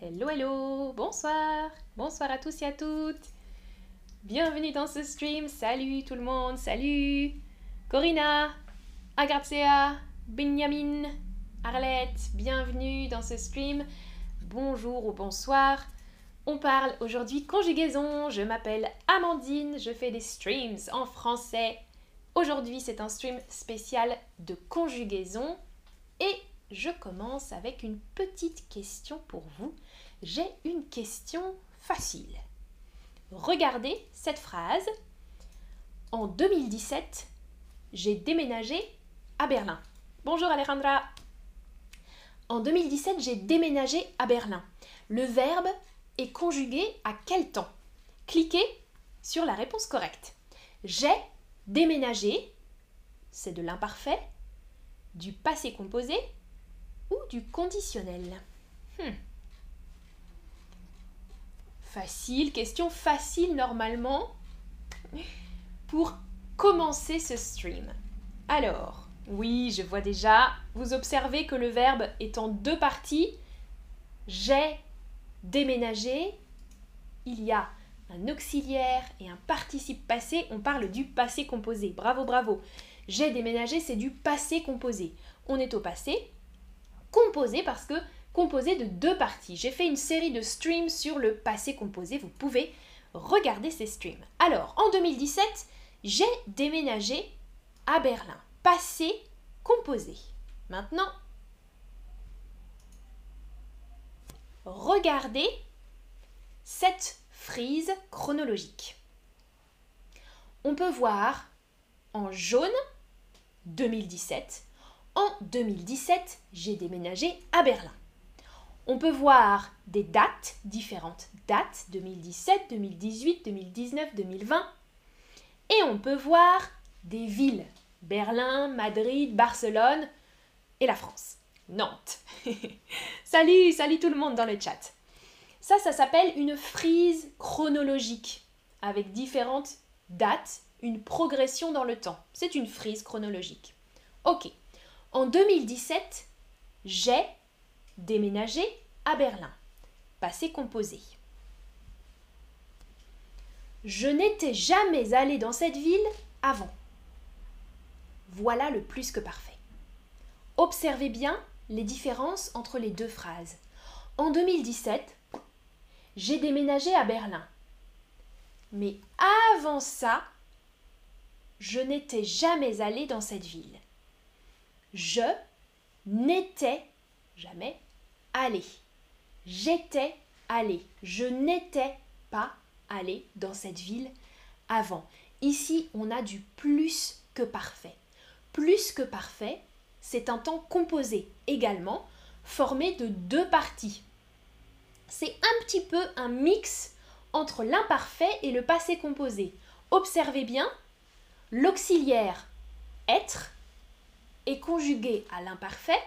Hello, hello, bonsoir, bonsoir à tous et à toutes. Bienvenue dans ce stream, salut tout le monde, salut Corinna, Agrazia, Benjamin, Arlette, bienvenue dans ce stream. Bonjour ou bonsoir. On parle aujourd'hui conjugaison. Je m'appelle Amandine, je fais des streams en français. Aujourd'hui, c'est un stream spécial de conjugaison et je commence avec une petite question pour vous. J'ai une question facile. Regardez cette phrase. En 2017, j'ai déménagé à Berlin. Bonjour Alejandra. En 2017, j'ai déménagé à Berlin. Le verbe est conjugué à quel temps? Cliquez sur la réponse correcte. J'ai déménagé, c'est de l'imparfait, du passé composé ou du conditionnel hmm. Facile, question facile normalement pour commencer ce stream. Alors, oui, je vois déjà, vous observez que le verbe est en deux parties. J'ai déménagé, il y a un auxiliaire et un participe passé, on parle du passé composé. Bravo, bravo. J'ai déménagé, c'est du passé composé. On est au passé composé parce que composé de deux parties. J'ai fait une série de streams sur le passé composé, vous pouvez regarder ces streams. Alors, en 2017, j'ai déménagé à Berlin. Passé composé. Maintenant, regardez cette frise chronologique. On peut voir en jaune 2017. En 2017, j'ai déménagé à Berlin. On peut voir des dates, différentes dates, 2017, 2018, 2019, 2020. Et on peut voir des villes, Berlin, Madrid, Barcelone et la France. Nantes. salut, salut tout le monde dans le chat. Ça, ça s'appelle une frise chronologique avec différentes dates, une progression dans le temps. C'est une frise chronologique. Ok. En 2017, j'ai déménagé à Berlin. Passé composé. Je n'étais jamais allé dans cette ville avant. Voilà le plus que parfait. Observez bien les différences entre les deux phrases. En 2017, j'ai déménagé à Berlin. Mais avant ça, je n'étais jamais allé dans cette ville. Je n'étais jamais allé. J'étais allé. Je n'étais pas allé dans cette ville avant. Ici, on a du plus que parfait. Plus que parfait, c'est un temps composé également, formé de deux parties. C'est un petit peu un mix entre l'imparfait et le passé composé. Observez bien, l'auxiliaire être est conjugué à l'imparfait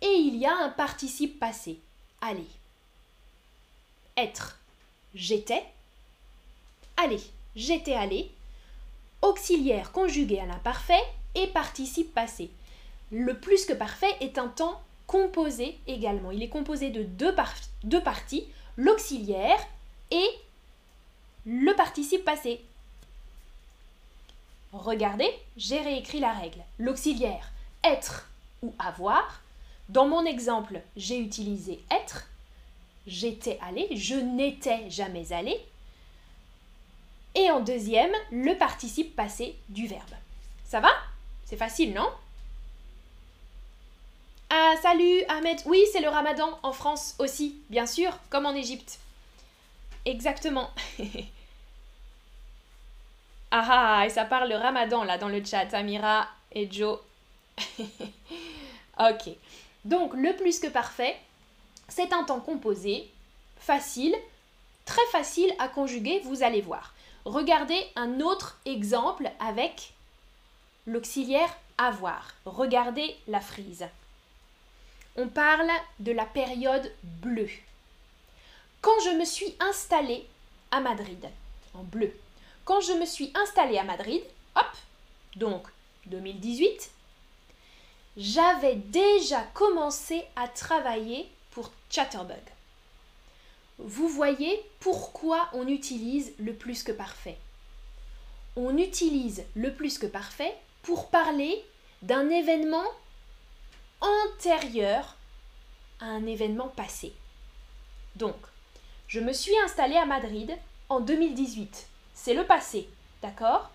et il y a un participe passé, aller. Être, j'étais. Aller, j'étais allé. Auxiliaire conjugué à l'imparfait et participe passé. Le plus que parfait est un temps composé également. Il est composé de deux, deux parties, l'auxiliaire et le participe passé. Regardez, j'ai réécrit la règle. L'auxiliaire être ou avoir. Dans mon exemple, j'ai utilisé être. J'étais allé, je n'étais jamais allé. Et en deuxième, le participe passé du verbe. Ça va? C'est facile, non? Ah, salut Ahmed. Oui, c'est le ramadan en France aussi, bien sûr, comme en Égypte. Exactement. ah ah, et ça parle le ramadan là dans le chat, Amira et Joe. ok. Donc, le plus que parfait, c'est un temps composé, facile, très facile à conjuguer, vous allez voir. Regardez un autre exemple avec l'auxiliaire avoir. Regardez la frise on parle de la période bleue. Quand je me suis installée à Madrid, en bleu, quand je me suis installée à Madrid, hop, donc 2018, J'avais déjà commencé à travailler pour Chatterbug. Vous voyez pourquoi on utilise le plus que parfait. On utilise le plus que parfait pour parler d'un événement antérieur à un événement passé. Donc, je me suis installée à Madrid en 2018. C'est le passé, d'accord?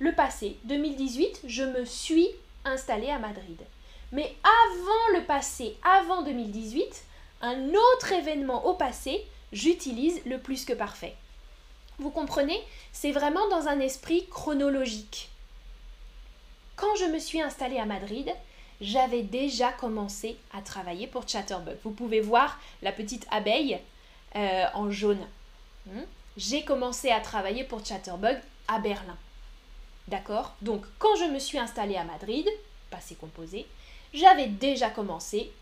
Le passé, 2018, je me suis installée à Madrid. Mais avant le passé, avant 2018, un autre événement au passé, j'utilise le plus que parfait. Vous comprenez? C'est vraiment dans un esprit chronologique. Quand je me suis installée à Madrid, j'avais déjà commencé à travailler pour Chatterbug. Vous pouvez voir la petite abeille euh, en jaune. Hmm? J'ai commencé à travailler pour Chatterbug à Berlin. D'accord? Donc, quand je me suis installée à Madrid, passé composé, j'avais déjà commencé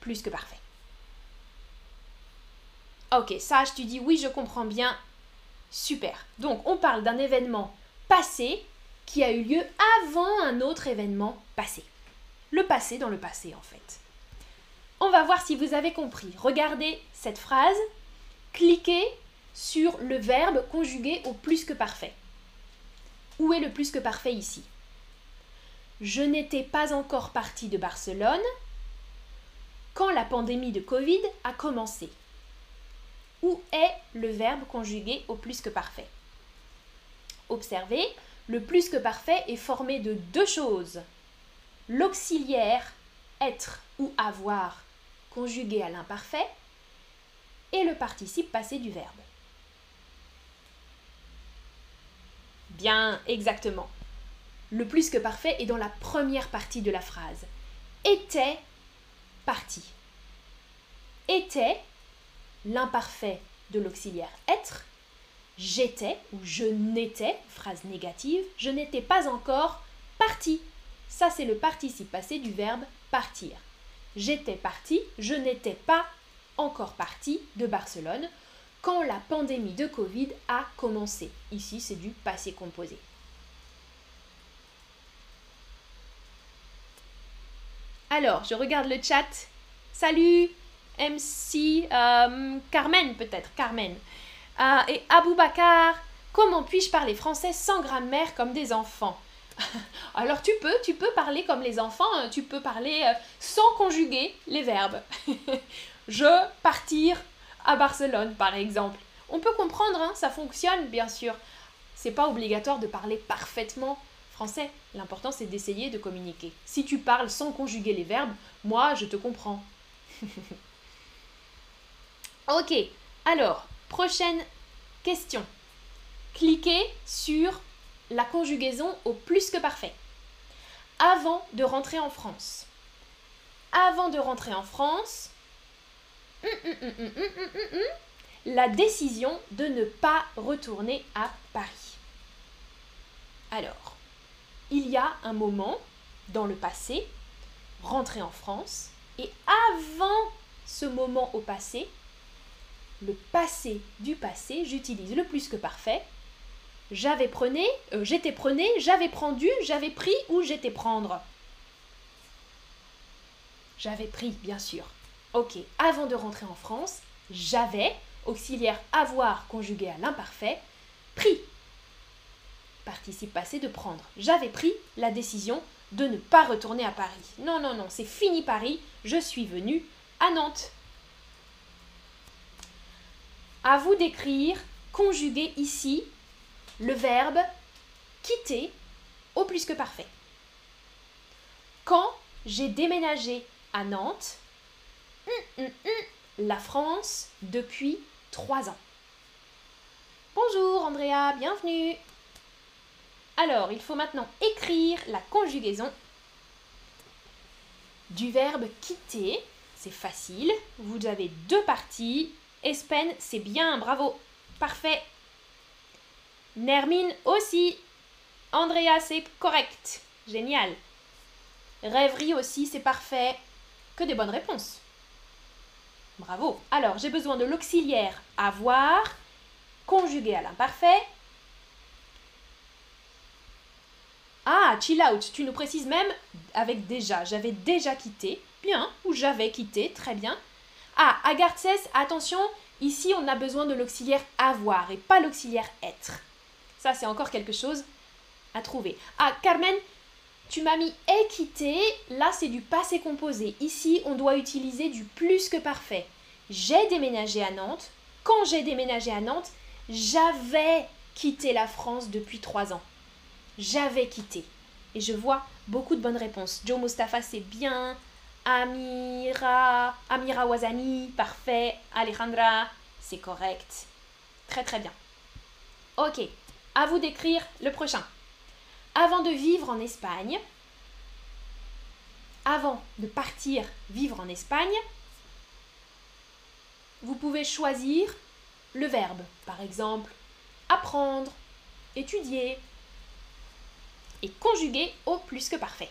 plus que parfait. Ok, sage, tu dis oui, je comprends bien. Super. Donc, on parle d'un événement passé qui a eu lieu avant un autre événement passé. Le passé dans le passé, en fait. On va voir si vous avez compris. Regardez cette phrase. Cliquez sur le verbe conjugué au plus que parfait. Où est le plus que parfait ici? Je n'étais pas encore partie de Barcelone quand la pandémie de Covid a commencé. Où est le verbe conjugué au plus que parfait? Observez, le plus que parfait est formé de deux choses. L'auxiliaire être ou avoir conjugué à l'imparfait et le participe passé du verbe. Bien, exactement. Le plus que parfait est dans la première partie de la phrase. Était parti. Était l'imparfait de l'auxiliaire être. J'étais ou je n'étais, phrase négative, je n'étais pas encore parti. Ça, c'est le participe passé du verbe partir. J'étais parti, je n'étais pas encore parti de Barcelone quand la pandémie de Covid a commencé. Ici, c'est du passé composé. Alors, je regarde le chat. Salut MC euh, Carmen peut-être, Carmen. Euh, et Abou Bakar, comment puis-je parler français sans grammaire comme des enfants? Alors tu peux, tu peux parler comme les enfants, hein. tu peux parler euh, sans conjuguer les verbes. je partir à Barcelone par exemple. On peut comprendre, hein, ça fonctionne bien sûr. C'est pas obligatoire de parler parfaitement français. L'important c'est d'essayer de communiquer. Si tu parles sans conjuguer les verbes, moi je te comprends. ok, alors, prochaine question. Cliquez sur la conjugaison au plus que parfait. Avant de rentrer en France. Avant de rentrer en France, la décision de ne pas retourner à Paris. Alors, il y a un moment dans le passé, rentrer en France, et avant ce moment au passé, le passé du passé, j'utilise le plus que parfait. J'avais prené, euh, j'étais prené, j'avais prendu, j'avais pris ou j'étais prendre. J'avais pris, bien sûr. Ok, avant de rentrer en France, j'avais, auxiliaire avoir conjugué à l'imparfait, pris. Participe passé de prendre. J'avais pris la décision de ne pas retourner à Paris. Non, non, non, c'est fini Paris, je suis venu à Nantes. À vous d'écrire, conjuguer ici le verbe quitter au plus que parfait. Quand j'ai déménagé à Nantes, la France depuis trois ans. Bonjour Andrea, bienvenue. Alors, il faut maintenant écrire la conjugaison du verbe quitter. C'est facile. Vous avez deux parties. Espen, c'est bien, bravo. Parfait. Nermine aussi. Andrea, c'est correct. Génial. Rêverie aussi, c'est parfait. Que des bonnes réponses. Bravo. Alors, j'ai besoin de l'auxiliaire avoir, conjugué à l'imparfait. Ah, chill out, tu nous précises même avec déjà. J'avais déjà quitté. Bien, ou j'avais quitté, très bien. Ah, Agarthes, attention, ici on a besoin de l'auxiliaire avoir et pas l'auxiliaire être. Ça, c'est encore quelque chose à trouver. Ah, Carmen, tu m'as mis est quitté. Là, c'est du passé composé. Ici, on doit utiliser du plus que parfait. J'ai déménagé à Nantes. Quand j'ai déménagé à Nantes, j'avais quitté la France depuis trois ans. J'avais quitté. Et je vois beaucoup de bonnes réponses. Joe Mustafa, c'est bien. Amira, Amira Wazani, parfait. Alejandra, c'est correct. Très très bien. Ok, à vous d'écrire le prochain. Avant de vivre en Espagne, avant de partir vivre en Espagne, vous pouvez choisir le verbe. Par exemple, apprendre, étudier et conjuguer au plus que parfait.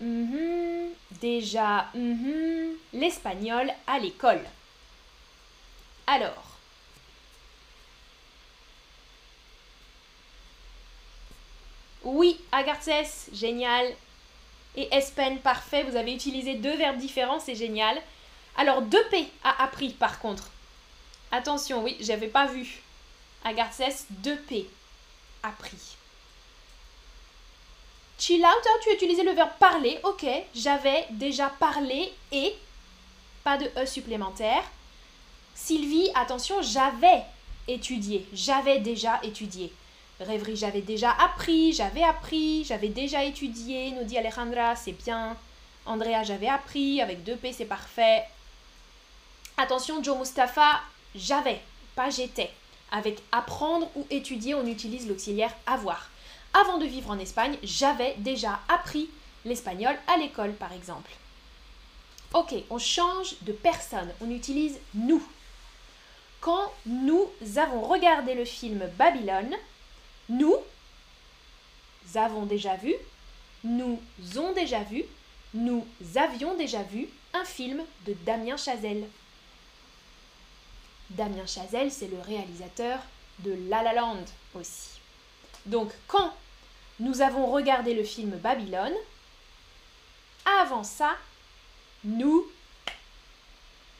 Mhm, déjà, mhm, l'espagnol à l'école. Alors, oui, Agarthes, génial. Et Espen, parfait, vous avez utilisé deux verbes différents, c'est génial. Alors, 2P a appris par contre. Attention, oui, j'avais pas vu. Agarthes, 2P, appris. Chill out, hein, tu as utilisé le verbe parler, ok. J'avais déjà parlé et pas de E supplémentaire. Sylvie, attention, j'avais étudié, j'avais déjà étudié. Rêverie, j'avais déjà appris, j'avais appris, j'avais déjà étudié, nous dit Alejandra, c'est bien. Andrea, j'avais appris, avec deux P, c'est parfait. Attention, Joe Mustafa, j'avais, pas j'étais. Avec apprendre ou étudier, on utilise l'auxiliaire avoir. Avant de vivre en Espagne, j'avais déjà appris l'espagnol à l'école, par exemple. Ok, on change de personne, on utilise nous. Quand nous avons regardé le film Babylone, nous avons déjà vu, nous ont déjà vu, nous avions déjà vu un film de Damien Chazelle. Damien Chazelle, c'est le réalisateur de La La Land aussi. Donc, quand nous avons regardé le film Babylone, avant ça, nous...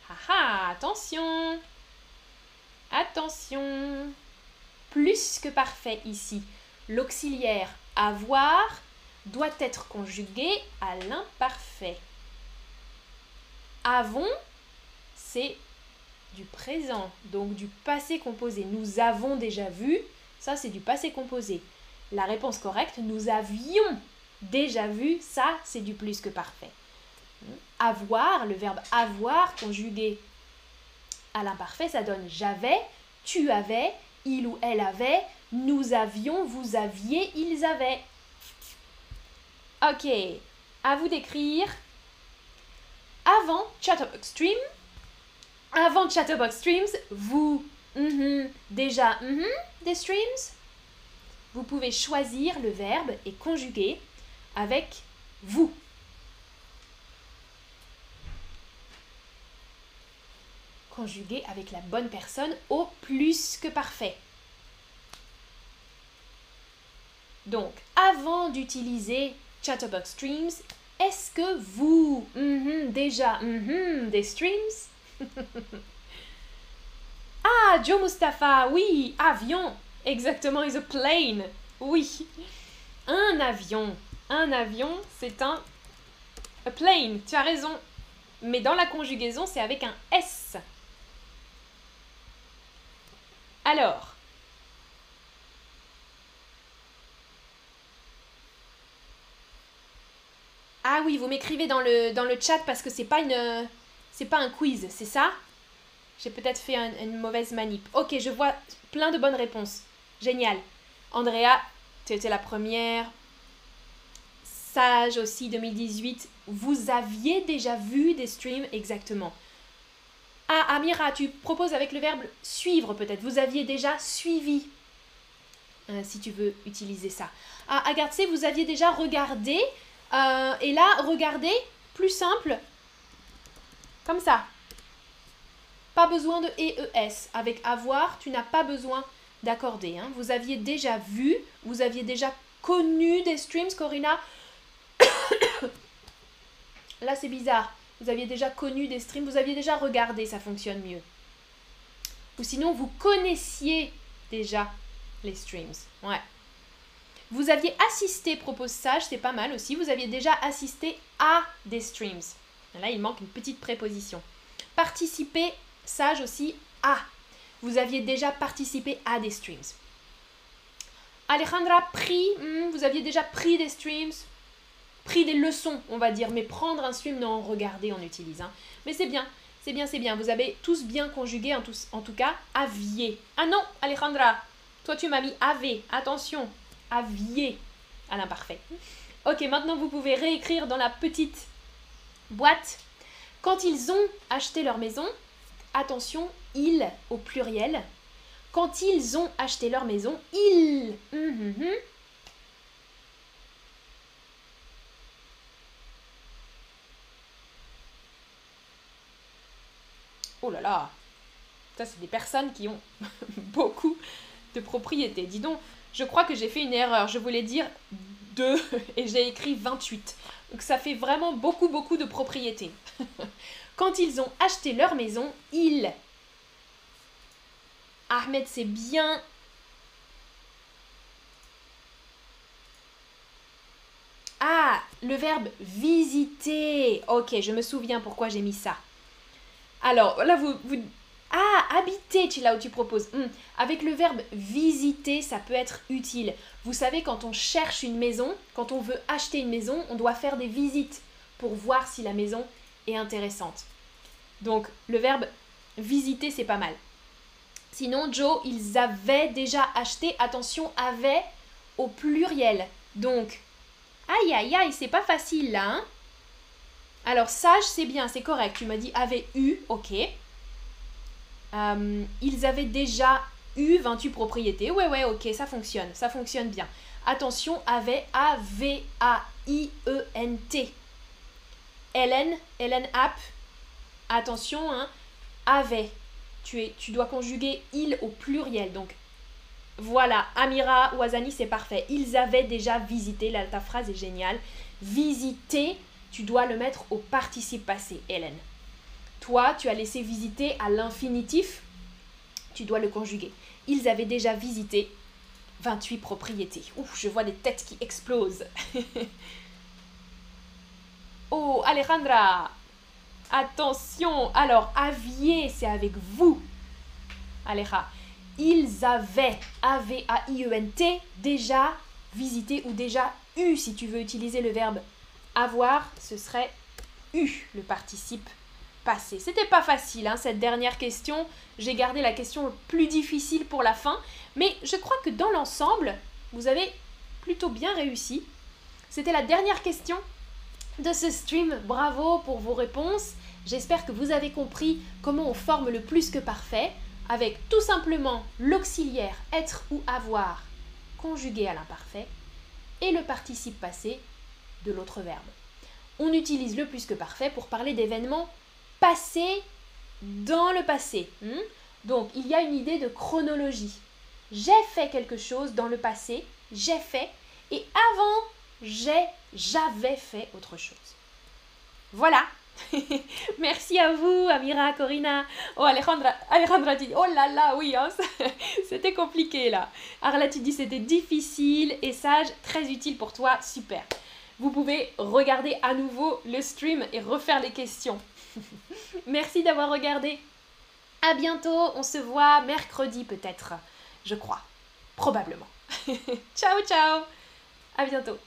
Haha, attention Attention Plus que parfait ici. L'auxiliaire avoir doit être conjugué à l'imparfait. Avons, c'est du présent, donc du passé composé. Nous avons déjà vu, ça c'est du passé composé. La réponse correcte, nous avions déjà vu, ça c'est du plus que parfait. Avoir, le verbe avoir conjugué à l'imparfait, ça donne j'avais, tu avais, il ou elle avait, nous avions, vous aviez, ils avaient. Ok, à vous d'écrire. Avant Chatterbox Stream, avant Chatterbox Streams, vous, mm-hmm, déjà mm-hmm, des streams, vous pouvez choisir le verbe et conjuguer avec vous. Conjuguer avec la bonne personne au plus que parfait. Donc, avant d'utiliser Chatterbox Streams, est-ce que vous, mm-hmm, déjà, mm-hmm, des streams? Ah, Joe Mustafa, oui, avion, exactement, is a plane, oui. Un avion, un avion, c'est un a plane, tu as raison. Mais dans la conjugaison, c'est avec un S. Alors, Ah oui, vous m'écrivez dans le, dans le chat parce que c'est pas une c'est pas un quiz, c'est ça? J'ai peut-être fait une mauvaise manip. Ok, je vois plein de bonnes réponses. Génial. Andrea, tu étais la première. Sage aussi 2018. Vous aviez déjà vu des streams? Exactement. Ah, Amira, tu proposes avec le verbe suivre peut-être. Vous aviez déjà suivi, euh, si tu veux utiliser ça. Ah, Agathe, vous aviez déjà regardé. Euh, et là, regardez, plus simple, comme ça. Pas besoin de EES. Avec avoir, tu n'as pas besoin d'accorder. Hein. Vous aviez déjà vu, vous aviez déjà connu des streams, Corinna. Là, c'est bizarre. Vous aviez déjà connu des streams, vous aviez déjà regardé, ça fonctionne mieux. Ou sinon, vous connaissiez déjà les streams. Ouais. Vous aviez assisté, propose Sage, c'est pas mal aussi. Vous aviez déjà assisté à des streams. Là, il manque une petite préposition. Participer, Sage aussi, à. Vous aviez déjà participé à des streams. Alejandra, pris, hmm, vous aviez déjà pris des streams, pris des leçons, on va dire, mais prendre un stream, non, regarder, on utilise. Hein. Mais c'est bien, c'est bien, c'est bien. Vous avez tous bien conjugué, en, tout cas, aviez. Ah non, Alejandra, toi tu m'as mis avait. Attention, aviez à l'imparfait. Ok, maintenant vous pouvez réécrire dans la petite boîte. Quand ils ont acheté leur maison, attention, ils au pluriel. Quand ils ont acheté leur maison, ils. Hum, hum, Oh là là Ça, c'est des personnes qui ont beaucoup de propriétés. Dis donc, je crois que j'ai fait une erreur. Je voulais dire 2 et j'ai écrit 28. Donc ça fait vraiment beaucoup, beaucoup de propriétés. Quand ils ont acheté leur maison, ils... Ahmed, c'est bien... Ah, le verbe visiter. Ok, je me souviens pourquoi j'ai mis ça. Alors, là, vous. Ah, habiter, tu là où tu proposes. Hmm. Avec le verbe visiter, ça peut être utile. Vous savez, quand on cherche une maison, quand on veut acheter une maison, on doit faire des visites pour voir si la maison est intéressante. Donc, le verbe visiter, c'est pas mal. Sinon, Joe, ils avaient déjà acheté, attention, avaient au pluriel. Donc, aïe aïe aïe, c'est pas facile là, hein alors, sage, c'est bien, c'est correct. Tu m'as dit avait eu, ok. Euh, ils avaient déjà eu 28 propriétés. Ouais, ouais, ok, ça fonctionne, ça fonctionne bien. Attention, avait A-V-A-I-E-N-T. Hélène, Hélène App, attention, hein, avait. Tu, es, tu dois conjuguer il au pluriel. Donc, voilà, Amira ou Azani, c'est parfait. Ils avaient déjà visité, là, ta phrase est géniale. Visiter tu dois le mettre au participe passé, Hélène. Toi, tu as laissé visiter à l'infinitif, tu dois le conjuguer. Ils avaient déjà visité 28 propriétés. Ouf, je vois des têtes qui explosent. oh, Alejandra Attention Alors, aviez, c'est avec vous. Aleja. Ils avaient, A-V-A-I-E-N-T, déjà visité ou déjà eu, si tu veux utiliser le verbe avoir, ce serait eu, le participe passé. C'était pas facile, hein, cette dernière question. J'ai gardé la question plus difficile pour la fin. Mais je crois que dans l'ensemble, vous avez plutôt bien réussi. C'était la dernière question de ce stream. Bravo pour vos réponses. J'espère que vous avez compris comment on forme le plus que parfait avec tout simplement l'auxiliaire être ou avoir conjugué à l'imparfait et le participe passé de l'autre verbe. On utilise le plus que parfait pour parler d'événements passés dans le passé. Hmm? Donc il y a une idée de chronologie. J'ai fait quelque chose dans le passé, j'ai fait, et avant, j'ai, j'avais fait autre chose. Voilà. Merci à vous, Amira, Corina. Oh, Alejandra, Alejandra dit, oh là là, oui, hein, c'était compliqué là. Arla, tu dis c'était difficile et sage, très utile pour toi, super vous pouvez regarder à nouveau le stream et refaire les questions. Merci d'avoir regardé. À bientôt, on se voit mercredi peut-être, je crois. Probablement. ciao ciao. À bientôt.